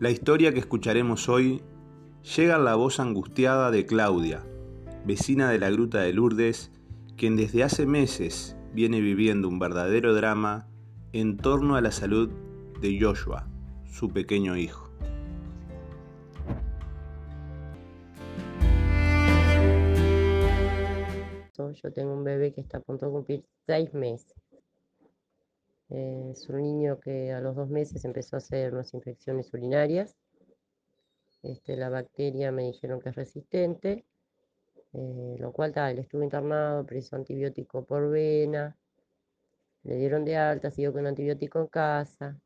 La historia que escucharemos hoy llega a la voz angustiada de Claudia, vecina de la Gruta de Lourdes, quien desde hace meses viene viviendo un verdadero drama en torno a la salud de Joshua, su pequeño hijo. Yo tengo un bebé que está a punto de cumplir seis meses. Es un niño que a los dos meses empezó a hacer unas infecciones urinarias. Este, la bacteria me dijeron que es resistente, eh, lo cual tal, él estuvo internado, preso antibiótico por vena, le dieron de alta, siguió con antibiótico en casa.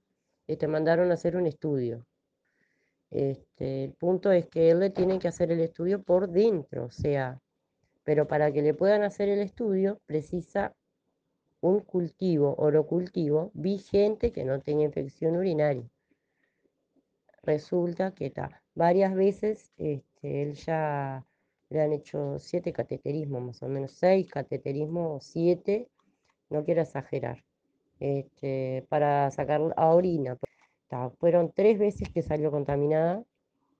Este, mandaron a hacer un estudio. Este, el punto es que él le tiene que hacer el estudio por dentro, o sea, pero para que le puedan hacer el estudio precisa un cultivo, orocultivo, vigente que no tenga infección urinaria. Resulta que está, varias veces este, él ya le han hecho siete cateterismos, más o menos seis cateterismos, siete, no quiero exagerar, este, para sacar a orina. fueron tres veces que salió contaminada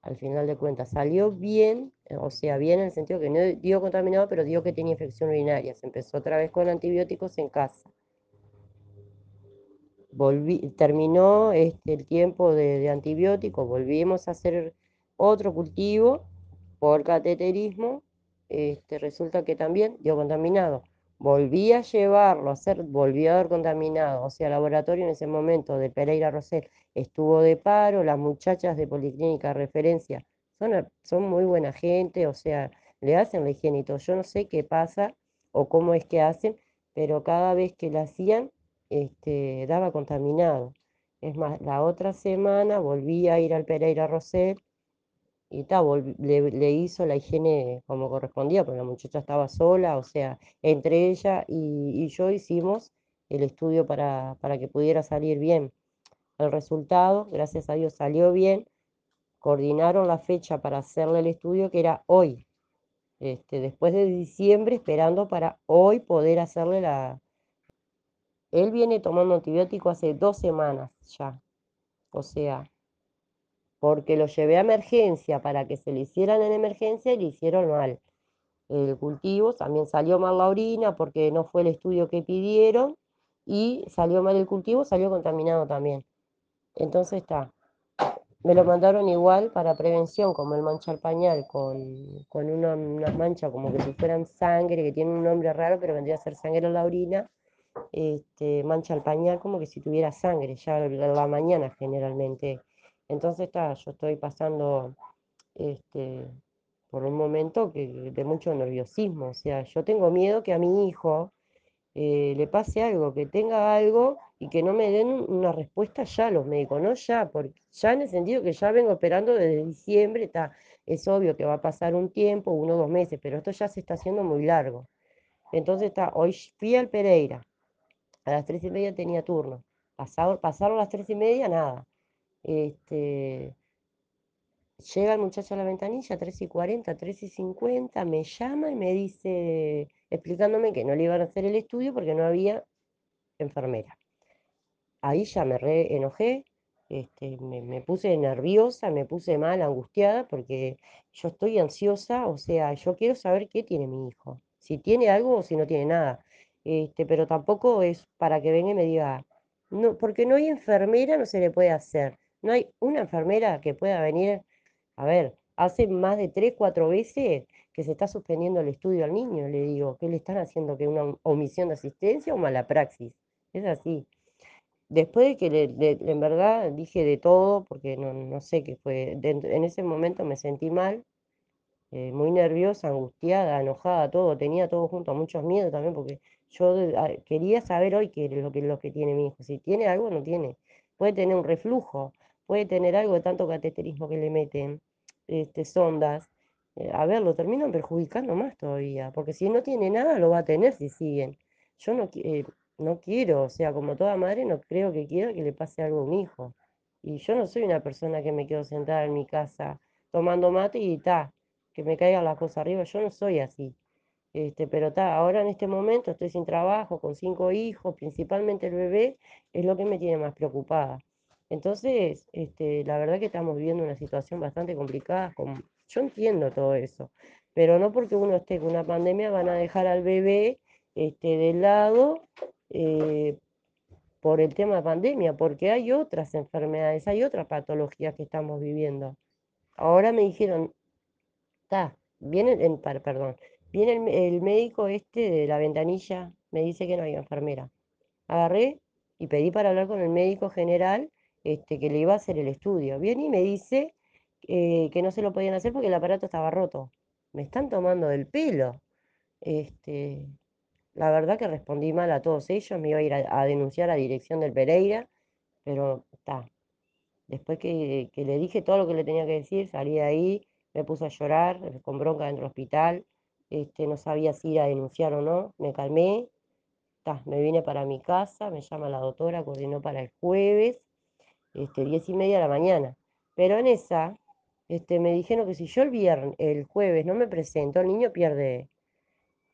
al final de cuentas. Salió bien, o sea, bien en el sentido que no dio contaminado, pero dio que tenía infección urinaria. Se empezó otra vez con antibióticos en casa. terminó este, el tiempo de, antibióticos, volvimos a hacer otro cultivo por cateterismo. Este, resulta que también dio contaminado. Volví a llevarlo a hacer, volvió a haber contaminado, o sea, el laboratorio en ese momento de Pereira Rosel estuvo de paro, las muchachas de Policlínica Referencia son, muy buena gente, o sea, le hacen la higiene y todo. Yo no sé qué pasa o cómo es que hacen, pero cada vez que la hacían, este, daba contaminado. Es más, la otra semana volví a ir al Pereira Rosel y le, hizo la higiene como correspondía, porque la muchacha estaba sola, o sea, entre ella y, yo hicimos el estudio para, para, que pudiera salir bien. El resultado, gracias a Dios, salió bien. Coordinaron la fecha para hacerle el estudio, que era hoy, este, después de diciembre, esperando para hoy poder hacerle la... Él viene tomando antibiótico hace dos semanas ya, o sea, porque lo llevé a emergencia para que se le hicieran en emergencia y le hicieron mal. El cultivo también salió mal la orina porque no fue el estudio que pidieron y salió mal el cultivo, salió contaminado también. Entonces está, me lo mandaron igual para prevención, como el manchar pañal, con, una, mancha como que si fueran sangre, que tiene un nombre raro, pero vendría a ser sangre en la orina. Este, mancha el pañal como que si tuviera sangre, ya la mañana generalmente entonces está, yo estoy pasando este, por un momento que, de mucho nerviosismo. O sea, yo tengo miedo que a mi hijo eh, le pase algo, que tenga algo y que no me den una respuesta ya los médicos, no ya, porque ya en el sentido que ya vengo esperando desde diciembre, está, es obvio que va a pasar un tiempo, uno o dos meses, pero esto ya se está haciendo muy largo. Entonces está, hoy fui al Pereira, a las tres y media tenía turno, pasaron las tres y media, nada. Este, llega el muchacho a la ventanilla, 3 y 40, 3 y 50, me llama y me dice, explicándome que no le iban a hacer el estudio porque no había enfermera. Ahí ya me re enojé, este, me, puse nerviosa, me puse mal, angustiada, porque yo estoy ansiosa, o sea, yo quiero saber qué tiene mi hijo, si tiene algo o si no tiene nada. Este, pero tampoco es para que venga y me diga, no, porque no hay enfermera, no se le puede hacer. No hay una enfermera que pueda venir, a ver, hace más de tres, cuatro veces que se está suspendiendo el estudio al niño, le digo, ¿qué le están haciendo? ¿Que una omisión de asistencia o mala praxis? Es así. Después de que en verdad dije de todo, porque no, sé qué fue, en ese momento me sentí mal, eh, muy nerviosa, angustiada, enojada, todo, tenía todo junto, muchos miedos también, porque yo quería saber hoy qué es lo que, lo que tiene mi hijo, si tiene algo o no tiene, puede tener un reflujo, puede tener algo de tanto cateterismo que le meten, este, sondas. Eh, a ver, lo terminan perjudicando más todavía, porque si no tiene nada, lo va a tener si siguen. Yo no, eh, no quiero, o sea, como toda madre, no creo que quiera que le pase algo a un hijo. Y yo no soy una persona que me quedo sentada en mi casa tomando mate y ta, que me caigan las cosas arriba. Yo no soy así. Este, pero ta, ahora en este momento estoy sin trabajo, con cinco hijos, principalmente el bebé, es lo que me tiene más preocupada Entonces, este, la verdad que estamos viviendo una situación bastante complicada. Yo entiendo todo eso, pero no porque uno esté con una pandemia van a dejar al bebé este, de lado eh, por el tema de pandemia, porque hay otras enfermedades, hay otras patologías que estamos viviendo. Ahora me dijeron, está, viene, en, perdón, viene el, médico este de la ventanilla, me dice que no hay enfermera. Agarré y pedí para hablar con el médico general este, que le iba a hacer el estudio. Viene y me dice eh, que no se lo podían hacer porque el aparato estaba roto. Me están tomando del pelo. Este, la verdad que respondí mal a todos ellos, me iba a ir a, denunciar a dirección del Pereira, pero está. Después que, le dije todo lo que le tenía que decir, salí de ahí, me puse a llorar, con bronca dentro del hospital, este, no sabía si ir a denunciar o no, me calmé, me vine para mi casa, me llama la doctora, coordinó para el jueves, este, diez y media de la mañana. Pero en esa, este, me dijeron que si yo el viernes, el jueves no me presento, el niño pierde,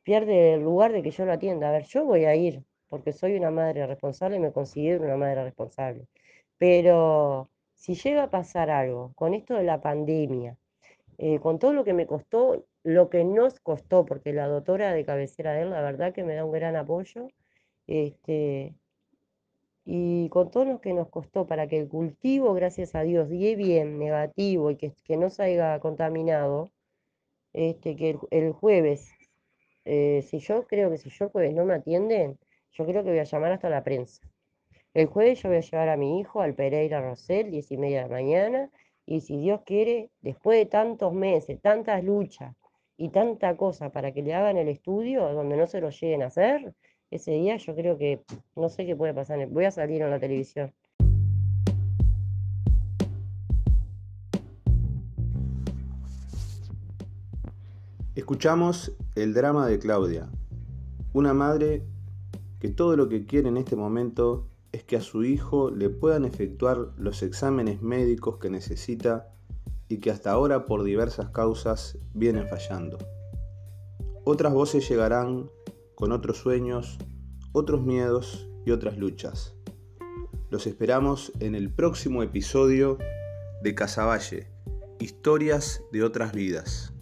pierde el lugar de que yo lo atienda. A ver, yo voy a ir, porque soy una madre responsable y me considero una madre responsable. Pero si llega a pasar algo con esto de la pandemia, eh, con todo lo que me costó, lo que nos costó, porque la doctora de cabecera de él, la verdad que me da un gran apoyo, este, y con todo lo que nos costó para que el cultivo, gracias a Dios, die bien, negativo y que, que no salga contaminado, este, que el, jueves, eh, si yo creo que si yo el jueves no me atienden, yo creo que voy a llamar hasta la prensa. El jueves yo voy a llevar a mi hijo al Pereira Rosell, diez y media de la mañana, y si Dios quiere, después de tantos meses, tantas luchas y tanta cosa para que le hagan el estudio donde no se lo lleguen a hacer, ese día yo creo que no sé qué puede pasar. Voy a salir en la televisión. Escuchamos el drama de Claudia, una madre que todo lo que quiere en este momento es que a su hijo le puedan efectuar los exámenes médicos que necesita y que hasta ahora por diversas causas vienen fallando. Otras voces llegarán con otros sueños, otros miedos y otras luchas. Los esperamos en el próximo episodio de Casaballe, historias de otras vidas.